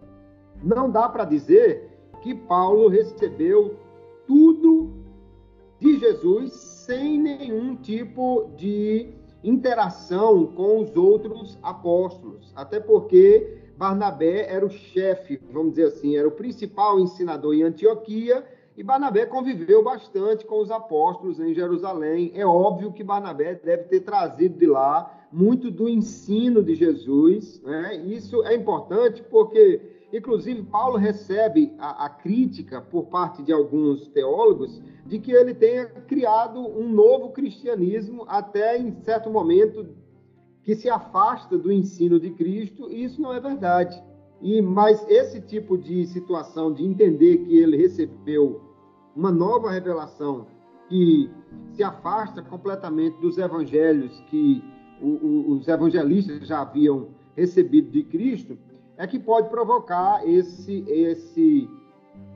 não dá para dizer que Paulo recebeu tudo de Jesus sem nenhum tipo de interação com os outros apóstolos, até porque Barnabé era o chefe, vamos dizer assim, era o principal ensinador em Antioquia, e Barnabé conviveu bastante com os apóstolos em Jerusalém. É óbvio que Barnabé deve ter trazido de lá muito do ensino de Jesus. Né? Isso é importante porque, inclusive, Paulo recebe a, a crítica por parte de alguns teólogos de que ele tenha criado um novo cristianismo até em certo momento que se afasta do ensino de Cristo, e isso não é verdade. E mas esse tipo de situação de entender que ele recebeu uma nova revelação que se afasta completamente dos evangelhos que o, o, os evangelistas já haviam recebido de Cristo, é que pode provocar esse, esse,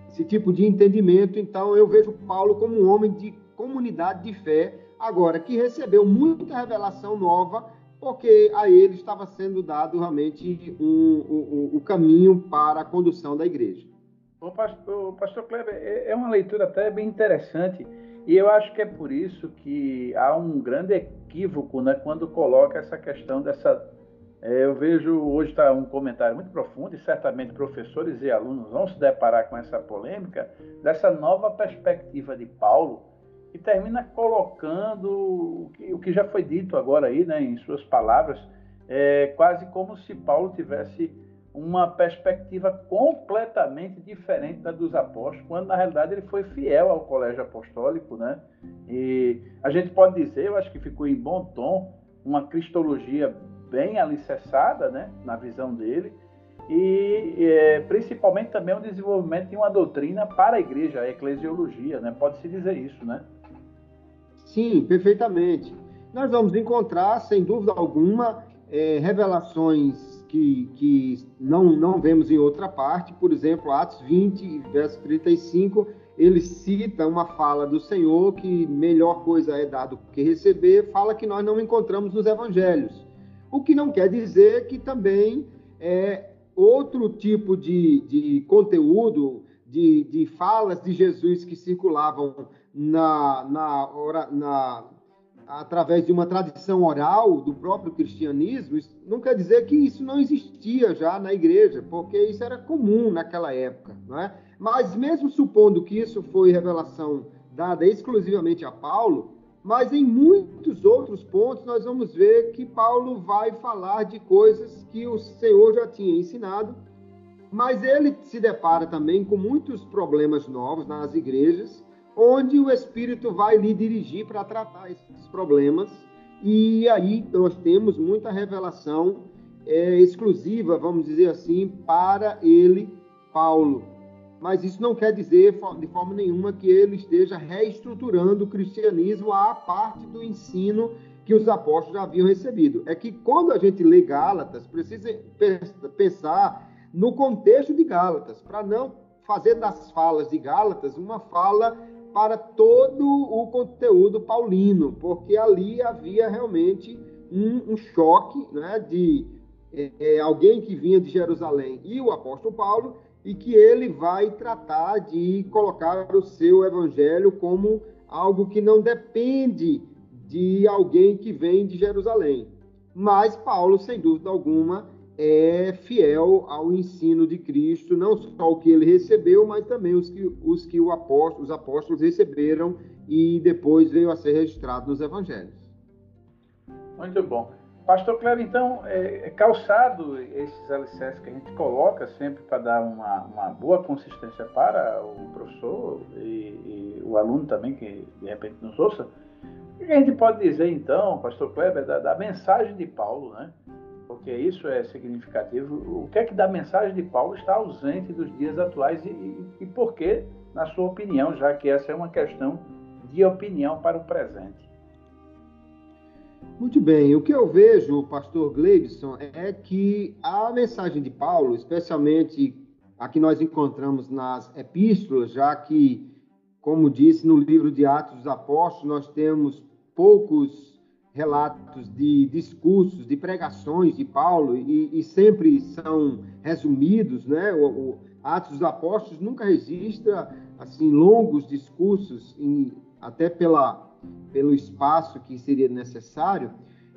esse tipo de entendimento. Então, eu vejo Paulo como um homem de comunidade de fé, agora que recebeu muita revelação nova, porque a ele estava sendo dado realmente um, um, um, o caminho para a condução da igreja. O pastor, o pastor Kleber, é, é uma leitura até bem interessante, e eu acho que é por isso que há um grande equívoco né, quando coloca essa questão dessa. É, eu vejo hoje está um comentário muito profundo, e certamente professores e alunos vão se deparar com essa polêmica, dessa nova perspectiva de Paulo e termina colocando o que, o que já foi dito agora aí, né, em suas palavras, é, quase como se Paulo tivesse uma perspectiva completamente diferente da dos apóstolos, quando na realidade ele foi fiel ao colégio apostólico, né? E a gente pode dizer, eu acho que ficou em bom tom, uma cristologia bem alicerçada, né, na visão dele, e é, principalmente também o desenvolvimento de uma doutrina para a igreja, a eclesiologia, né? Pode-se dizer isso, né? Sim, perfeitamente. Nós vamos encontrar, sem dúvida alguma, é, revelações que, que não, não vemos em outra parte. Por exemplo, Atos 20, verso 35, ele cita uma fala do Senhor que melhor coisa é dar do que receber, fala que nós não encontramos nos evangelhos. O que não quer dizer que também é outro tipo de, de conteúdo, de, de falas de Jesus que circulavam na, na, na, através de uma tradição oral do próprio cristianismo, não quer dizer que isso não existia já na igreja, porque isso era comum naquela época, não é? Mas mesmo supondo que isso foi revelação dada exclusivamente a Paulo, mas em muitos outros pontos nós vamos ver que Paulo vai falar de coisas que o Senhor já tinha ensinado, mas ele se depara também com muitos problemas novos nas igrejas onde o Espírito vai lhe dirigir para tratar esses problemas. E aí nós temos muita revelação é, exclusiva, vamos dizer assim, para ele, Paulo. Mas isso não quer dizer de forma nenhuma que ele esteja reestruturando o cristianismo à parte do ensino que os apóstolos já haviam recebido. É que quando a gente lê Gálatas, precisa pensar no contexto de Gálatas, para não fazer das falas de Gálatas uma fala para todo o conteúdo paulino, porque ali havia realmente um, um choque né, de é, é, alguém que vinha de Jerusalém e o apóstolo Paulo, e que ele vai tratar de colocar o seu evangelho como algo que não depende de alguém que vem de Jerusalém. Mas Paulo, sem dúvida alguma, é fiel ao ensino de Cristo, não só o que ele recebeu, mas também os que, os que apóstolo, os apóstolos receberam e depois veio a ser registrado nos evangelhos. Muito bom. Pastor Cleber, então, é, é calçado esses alicerces que a gente coloca sempre para dar uma, uma boa consistência para o professor e, e, o aluno também, que de repente nos ouça, o que a gente pode dizer, então, Pastor Kleber, da, da mensagem de Paulo, né? porque isso é significativo. O que é que da mensagem de Paulo está ausente dos dias atuais e, e, e por que, na sua opinião, já que essa é uma questão de opinião para o presente? Muito bem, o que eu vejo, pastor Gleibson, é que a mensagem de Paulo, especialmente a que nós encontramos nas epístolas, já que, como disse no livro de Atos dos Apóstolos, nós temos poucos relatos de discursos, de pregações de Paulo, e, e sempre são resumidos, né? O, o, Atos dos Apóstolos nunca registra assim longos discursos, em, até pela, pelo espaço que seria necessário.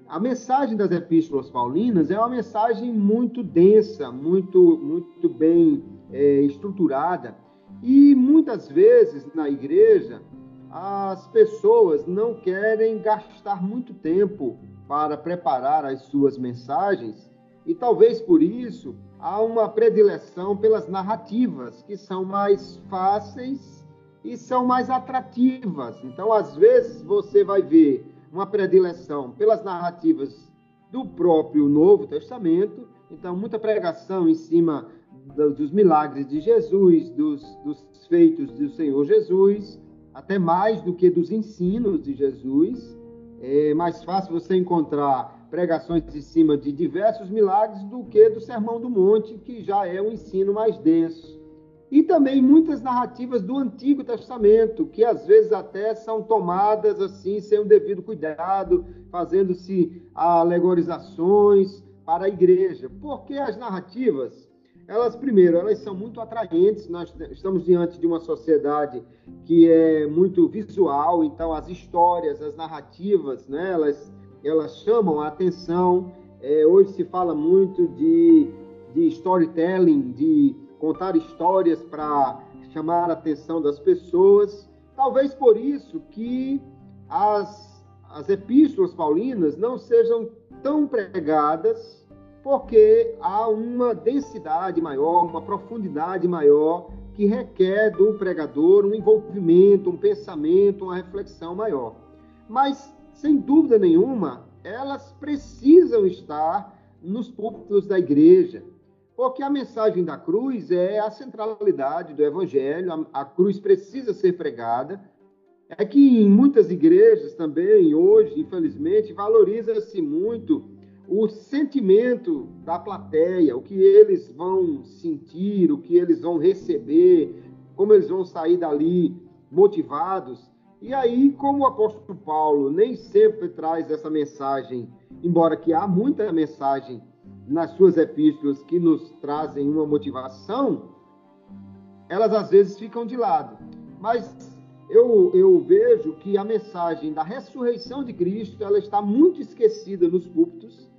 A mensagem das epístolas paulinas é uma mensagem muito densa, muito, muito bem é, estruturada, e muitas vezes na igreja as pessoas não querem gastar muito tempo para preparar as suas mensagens e talvez por isso há uma predileção pelas narrativas que são mais fáceis e são mais atrativas. Então, às vezes você vai ver uma predileção pelas narrativas do próprio Novo Testamento. Então, muita pregação em cima dos milagres de Jesus, dos, dos feitos do Senhor Jesus, até mais do que dos ensinos de Jesus. É mais fácil você encontrar pregações em cima de diversos milagres do que do Sermão do Monte, que já é um ensino mais denso. E também muitas narrativas do Antigo Testamento, que às vezes até são tomadas assim, sem o devido cuidado, fazendo-se alegorizações para a igreja. Porque as narrativas, elas, primeiro, elas são muito atraentes. Nós estamos diante de uma sociedade que é muito visual, então as histórias, as narrativas, né, elas, elas chamam a atenção. É, hoje se fala muito de, de storytelling, de contar histórias para chamar a atenção das pessoas. Talvez por isso que as, as epístolas paulinas não sejam tão pregadas, porque há uma densidade maior, uma profundidade maior que requer do pregador um envolvimento, um pensamento, uma reflexão maior. Mas, sem dúvida nenhuma, elas precisam estar nos púlpitos da igreja, porque a mensagem da cruz é a centralidade do evangelho, a, a cruz precisa ser pregada. É que em muitas igrejas também, hoje, infelizmente, valoriza-se muito o sentimento da plateia, o que eles vão sentir, o que eles vão receber, como eles vão sair dali motivados. E aí, como o apóstolo Paulo nem sempre traz essa mensagem, embora que há muita mensagem nas suas epístolas que nos trazem uma motivação, elas às vezes ficam de lado. Mas eu, eu vejo que a mensagem da ressurreição de Cristo ela está muito esquecida nos púlpitos,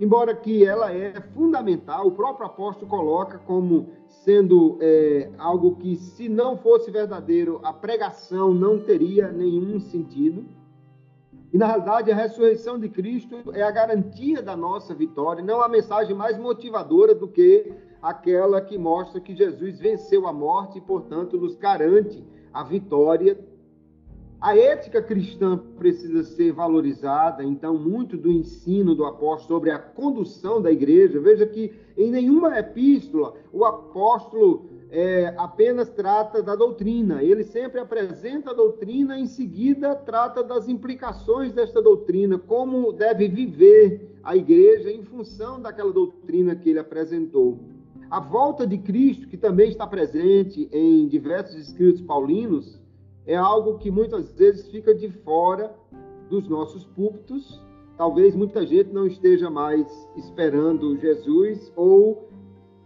embora que ela é fundamental. O próprio apóstolo coloca como sendo é, algo que, se não fosse verdadeiro, a pregação não teria nenhum sentido. E, na realidade, a ressurreição de Cristo é a garantia da nossa vitória, não a mensagem mais motivadora do que aquela que mostra que Jesus venceu a morte e, portanto, nos garante a vitória. A ética cristã precisa ser valorizada, então, muito do ensino do apóstolo sobre a condução da igreja. Veja que em nenhuma epístola o apóstolo é, apenas trata da doutrina, ele sempre apresenta a doutrina, em seguida trata das implicações desta doutrina, como deve viver a igreja em função daquela doutrina que ele apresentou. A volta de Cristo, que também está presente em diversos escritos paulinos, é algo que muitas vezes fica de fora dos nossos púlpitos. Talvez muita gente não esteja mais esperando Jesus ou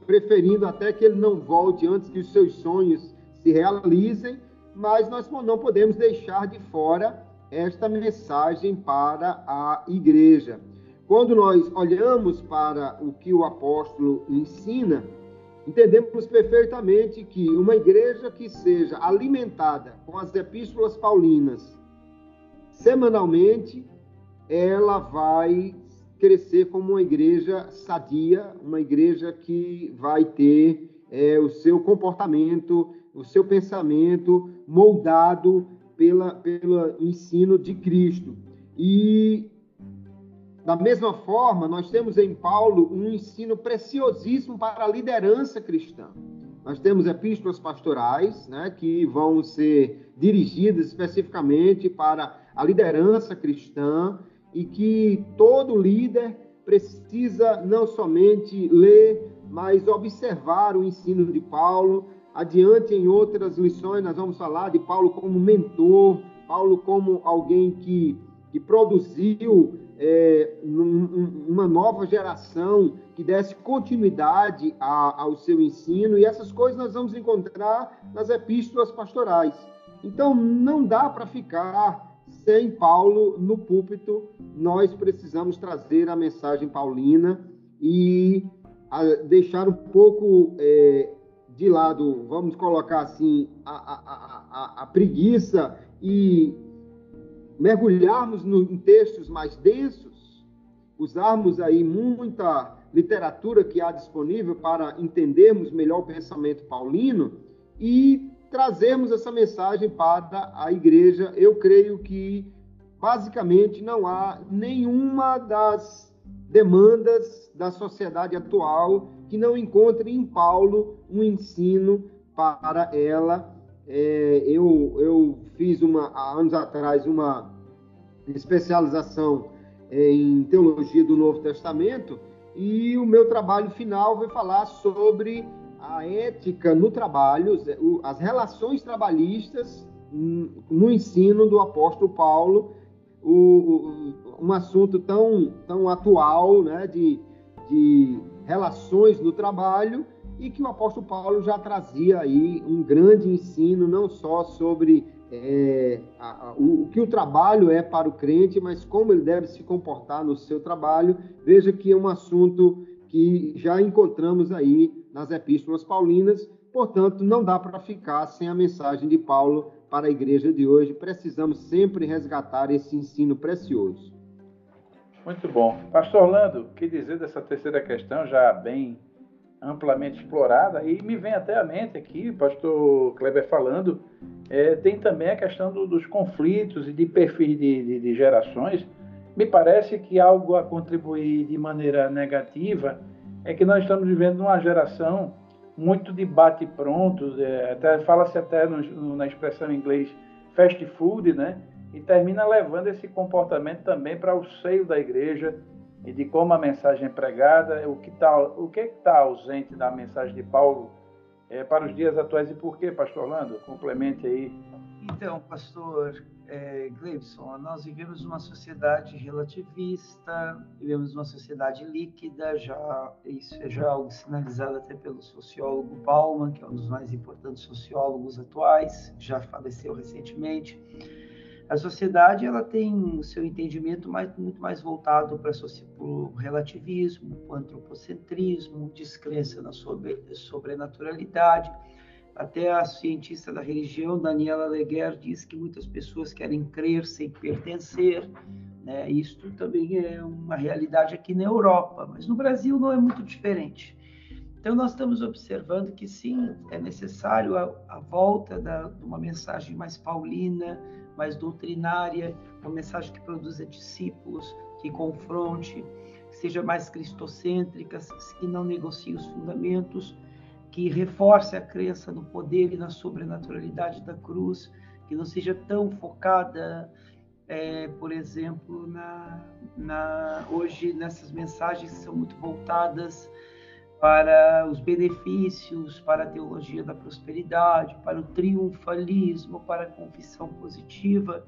preferindo até que ele não volte antes que os seus sonhos se realizem, mas nós não podemos deixar de fora esta mensagem para a igreja. Quando nós olhamos para o que o apóstolo ensina, entendemos perfeitamente que uma igreja que seja alimentada com as epístolas paulinas semanalmente, ela vai crescer como uma igreja sadia, uma igreja que vai ter é, o seu comportamento, o seu pensamento moldado pela, pelo ensino de Cristo. E, da mesma forma, nós temos em Paulo um ensino preciosíssimo para a liderança cristã. Nós temos epístolas pastorais, né, que vão ser dirigidas especificamente para a liderança cristã, e que todo líder precisa não somente ler, mas observar o ensino de Paulo. Adiante, em outras lições, nós vamos falar de Paulo como mentor, Paulo como alguém que, que produziu é, uma nova geração que desse continuidade a, ao seu ensino, e essas coisas nós vamos encontrar nas epístolas pastorais. Então, não dá para ficar sem Paulo no púlpito, nós precisamos trazer a mensagem paulina e deixar um pouco é, de lado, vamos colocar assim, a, a, a, a preguiça e mergulharmos no, em textos mais densos, usarmos aí muita literatura que há disponível para entendermos melhor o pensamento paulino e trazermos essa mensagem para a igreja. Eu creio que, basicamente, não há nenhuma das demandas da sociedade atual que não encontrem em Paulo um ensino para ela. É, eu, eu fiz uma, há anos atrás uma especialização é, em teologia do Novo Testamento e o meu trabalho final vai falar sobre a ética no trabalho, as relações trabalhistas no ensino do apóstolo Paulo, o, um assunto tão, tão atual né, de, de relações no trabalho e que o apóstolo Paulo já trazia aí um grande ensino, não só sobre é, a, a, o, o, que o trabalho é para o crente, mas como ele deve se comportar no seu trabalho. Veja que é um assunto que já encontramos aí nas epístolas paulinas, portanto, não dá para ficar sem a mensagem de Paulo para a igreja de hoje. Precisamos sempre resgatar esse ensino precioso. Muito bom. Pastor Orlando, que dizer dessa terceira questão, já bem amplamente explorada, e me vem até à mente aqui, pastor Kleber falando, é, tem também a questão do, dos conflitos e de perfis de, de, de, gerações. Me parece que algo a contribuir de maneira negativa é que nós estamos vivendo uma geração muito de bate-pronto, é, até, fala-se até no, no, na expressão em inglês fast food, né? E termina levando esse comportamento também para o seio da igreja, e de como a mensagem é pregada, o que está o que está ausente da mensagem de Paulo é, para os dias atuais e por quê, Pastor Orlando? Complemente aí. Então, Pastor é, Gleibson, nós vivemos uma sociedade relativista, vivemos uma sociedade líquida, já isso é já algo sinalizado até pelo sociólogo Bauman, que é um dos mais importantes sociólogos atuais, já faleceu recentemente a sociedade ela tem o seu entendimento mais, muito mais voltado para o relativismo, o antropocentrismo, descrença na sobre, sobrenaturalidade. Até a cientista da religião, Daniela Leguer, diz que muitas pessoas querem crer sem pertencer. Né? Isto também é uma realidade aqui na Europa, mas no Brasil não é muito diferente. Então, nós estamos observando que sim, é necessário a, a volta da, de uma mensagem mais paulina, mais doutrinária, uma mensagem que produza discípulos, que confronte, que seja mais cristocêntrica, que não negocie os fundamentos, que reforce a crença no poder e na sobrenaturalidade da cruz, que não seja tão focada, é, por exemplo, na, na, hoje nessas mensagens que são muito voltadas para os benefícios, para a teologia da prosperidade, para o triunfalismo, para a confissão positiva.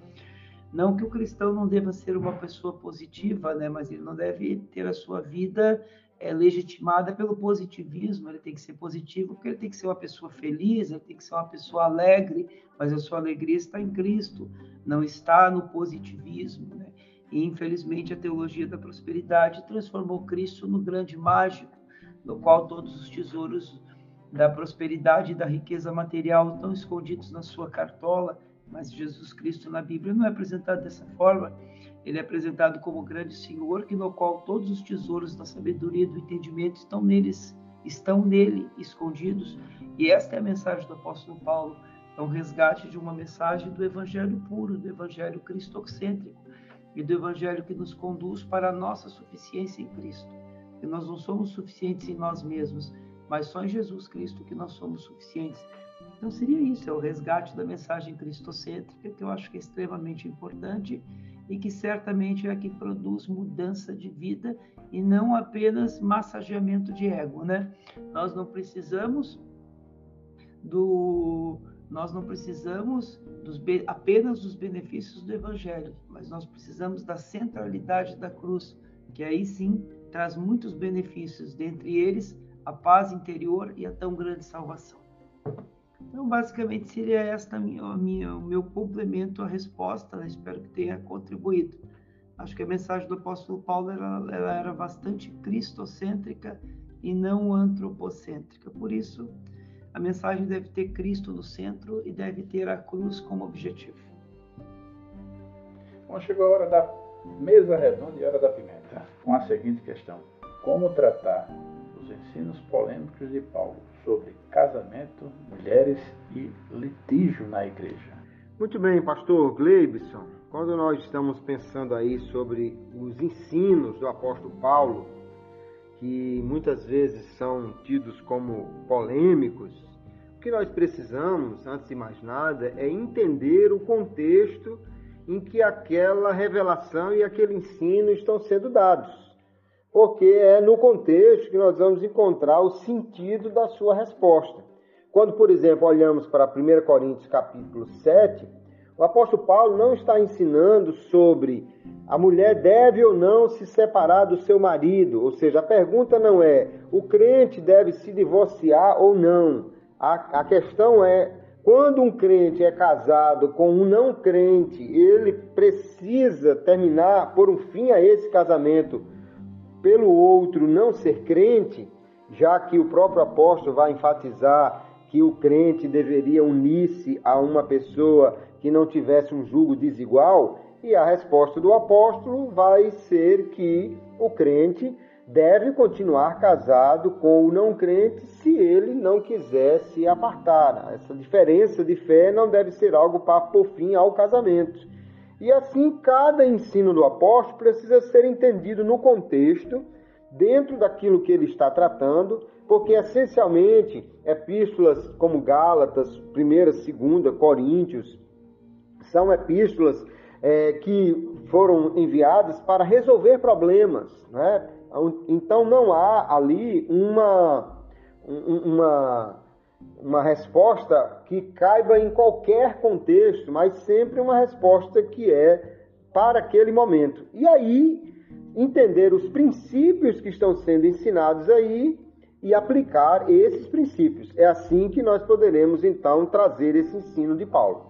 Não que o cristão não deva ser uma pessoa positiva, né? mas ele não deve ter a sua vida é, legitimada pelo positivismo. Ele tem que ser positivo porque ele tem que ser uma pessoa feliz, ele tem que ser uma pessoa alegre, mas a sua alegria está em Cristo, não está no positivismo. Né? E infelizmente a teologia da prosperidade transformou Cristo no grande mágico no qual todos os tesouros da prosperidade e da riqueza material estão escondidos na sua cartola, mas Jesus Cristo na Bíblia não é apresentado dessa forma. Ele é apresentado como o grande Senhor, que no qual todos os tesouros da sabedoria e do entendimento estão neles, estão nele escondidos. E esta é a mensagem do apóstolo Paulo, é um resgate de uma mensagem do evangelho puro, do evangelho cristocêntrico e do evangelho que nos conduz para a nossa suficiência em Cristo que nós não somos suficientes em nós mesmos, mas só em Jesus Cristo que nós somos suficientes. Então seria isso, é o resgate da mensagem cristocêntrica, que eu acho que é extremamente importante e que certamente é a que produz mudança de vida e não apenas massageamento de ego, né? Nós não precisamos do nós não precisamos dos, apenas dos benefícios do evangelho, mas nós precisamos da centralidade da cruz, que aí sim traz muitos benefícios, dentre eles a paz interior e a tão grande salvação. Então, basicamente, seria esta minha, minha, o meu complemento à resposta. Né? Espero que tenha contribuído. Acho que a mensagem do apóstolo Paulo ela, ela era bastante cristocêntrica e não antropocêntrica. Por isso, a mensagem deve ter Cristo no centro e deve ter a cruz como objetivo. Bom, chegou a hora da mesa redonda e hora da pimenta com a seguinte questão: Como tratar os ensinos polêmicos de Paulo sobre casamento, mulheres e litígio na igreja? Muito bem, pastor Gleibson. quando nós estamos pensando aí sobre os ensinos do apóstolo Paulo, que muitas vezes são tidos como polêmicos, o que nós precisamos, antes de mais nada, é entender o contexto em que aquela revelação e aquele ensino estão sendo dados. Porque é no contexto que nós vamos encontrar o sentido da sua resposta. Quando, por exemplo, olhamos para 1 Coríntios capítulo 7, o apóstolo Paulo não está ensinando sobre a mulher deve ou não se separar do seu marido, ou seja, a pergunta não é o crente deve se divorciar ou não. A, a questão é quando um crente é casado com um não crente, ele precisa terminar por um fim a esse casamento pelo outro não ser crente, já que o próprio apóstolo vai enfatizar que o crente deveria unir-se a uma pessoa que não tivesse um jugo desigual, e a resposta do apóstolo vai ser que o crente deve continuar casado com o não crente se ele não quiser se apartar. Essa diferença de fé não deve ser algo para pôr fim ao casamento. E assim, cada ensino do apóstolo precisa ser entendido no contexto, dentro daquilo que ele está tratando, porque essencialmente epístolas como Gálatas, 1 2 Coríntios, são epístolas é, que foram enviadas para resolver problemas, né? Então não há ali uma, uma, uma resposta que caiba em qualquer contexto, mas sempre uma resposta que é para aquele momento. E aí entender os princípios que estão sendo ensinados aí e aplicar esses princípios. É assim que nós poderemos então trazer esse ensino de Paulo.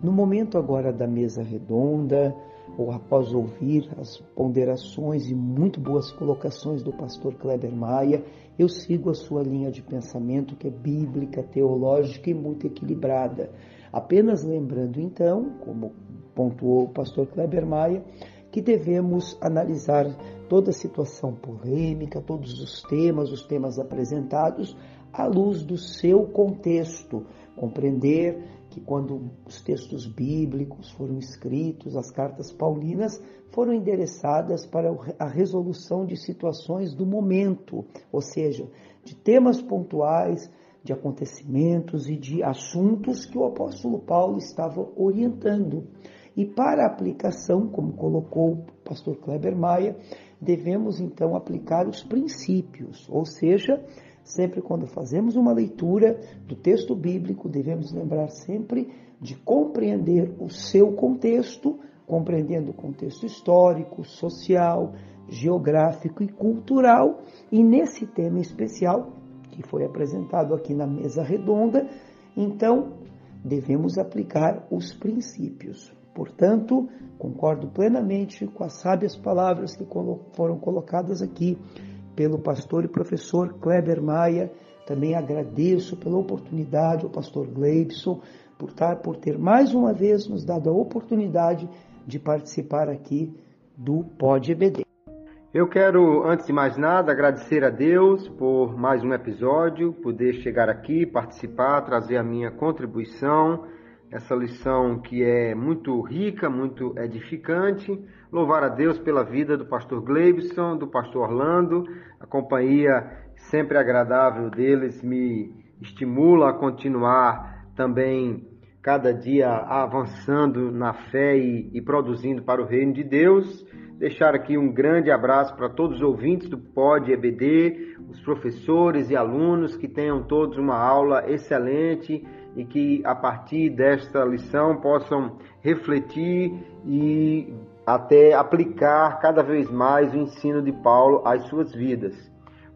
No momento agora da mesa redonda, ou após ouvir as ponderações e muito boas colocações do pastor Kleber Maia, eu sigo a sua linha de pensamento que é bíblica, teológica e muito equilibrada. Apenas lembrando então, como pontuou o pastor Kleber Maia, que devemos analisar toda a situação polêmica, todos os temas, os temas apresentados, à luz do seu contexto, compreender que quando os textos bíblicos foram escritos, as cartas paulinas foram endereçadas para a resolução de situações do momento, ou seja, de temas pontuais, de acontecimentos e de assuntos que o apóstolo Paulo estava orientando. E para a aplicação, como colocou o pastor Kleber Maia, devemos então aplicar os princípios, ou seja, Sempre quando fazemos uma leitura do texto bíblico, devemos lembrar sempre de compreender o seu contexto, compreendendo o contexto histórico, social, geográfico e cultural, e nesse tema especial que foi apresentado aqui na mesa redonda, então devemos aplicar os princípios. Portanto, concordo plenamente com as sábias palavras que foram colocadas aqui pelo pastor e professor Kleber Maia. Também agradeço pela oportunidade ao pastor Gleibson por, tar, por ter mais uma vez nos dado a oportunidade de participar aqui do Pod EBD. Eu quero, antes de mais nada, agradecer a Deus por mais um episódio, poder chegar aqui, participar, trazer a minha contribuição essa lição que é muito rica, muito edificante. Louvar a Deus pela vida do pastor Gleibson, do pastor Orlando, a companhia sempre agradável deles me estimula a continuar também cada dia avançando na fé e, e produzindo para o reino de Deus. Deixar aqui um grande abraço para todos os ouvintes do Pod EBD, os professores e alunos que tenham todos uma aula excelente e que a partir desta lição possam refletir e até aplicar cada vez mais o ensino de Paulo às suas vidas.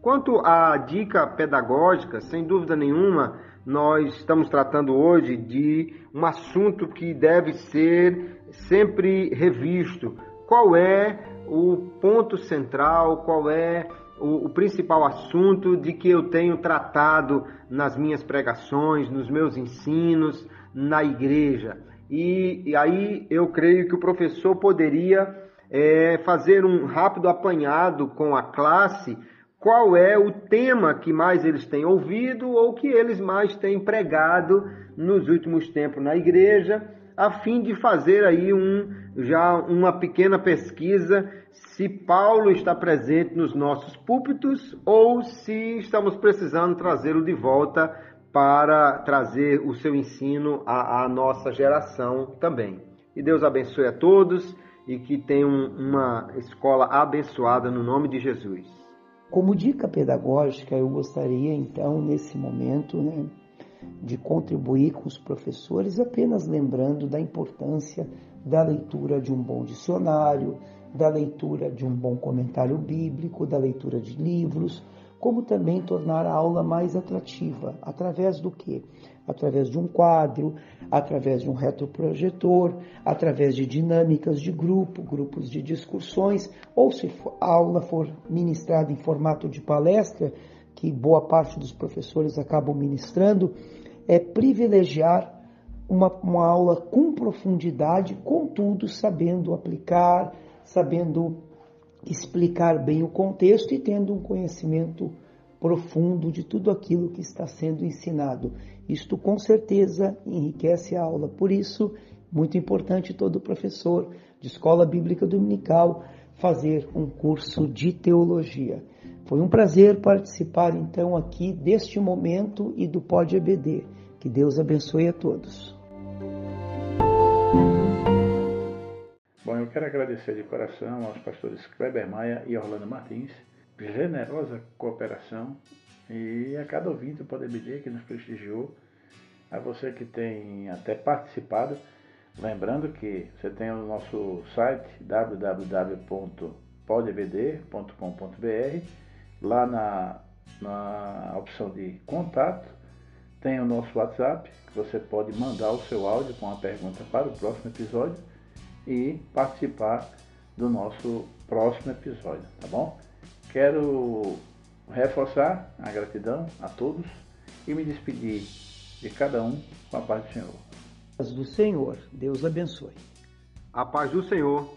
Quanto à dica pedagógica, sem dúvida nenhuma, nós estamos tratando hoje de um assunto que deve ser sempre revisto. Qual é o ponto central, qual é o, o, principal assunto de que eu tenho tratado nas minhas pregações, nos meus ensinos, na igreja. E, e aí eu creio que o professor poderia é, fazer um rápido apanhado com a classe qual é o tema que mais eles têm ouvido ou que eles mais têm pregado nos últimos tempos na igreja, a fim de fazer aí um, já uma pequena pesquisa se Paulo está presente nos nossos púlpitos ou se estamos precisando trazê-lo de volta para trazer o seu ensino à, à, nossa geração também. E Deus abençoe a todos e que tenham uma escola abençoada no nome de Jesus. Como dica pedagógica, eu gostaria então, nesse momento, né, de contribuir com os professores, apenas lembrando da importância da leitura de um bom dicionário, da leitura de um bom comentário bíblico, da leitura de livros, como também tornar a aula mais atrativa, através do que? Através de um quadro, através de um retroprojetor, através de dinâmicas de grupo, grupos de discussões, ou se a aula for ministrada em formato de palestra, que boa parte dos professores acabam ministrando, é privilegiar uma, uma aula com profundidade, contudo sabendo aplicar, sabendo explicar bem o contexto e tendo um conhecimento profundo de tudo aquilo que está sendo ensinado. Isto com certeza enriquece a aula. Por isso, muito importante todo professor de escola bíblica dominical fazer um curso de teologia. Foi um prazer participar então aqui deste momento e do Pod EBD. Que Deus abençoe a todos. Bom, eu quero agradecer de coração aos pastores Kleber Maia e Orlando Martins, generosa cooperação e a cada ouvinte do Poder BD que nos prestigiou, a você que tem até participado, lembrando que você tem o nosso site www.podebd.com.br, lá na, na opção de contato tem o nosso WhatsApp, que você pode mandar o seu áudio com a pergunta para o próximo episódio e participar do nosso próximo episódio, tá bom? Quero reforçar a gratidão a todos e me despedir de cada um com a paz do Senhor. A paz do Senhor, Deus abençoe. A paz do Senhor.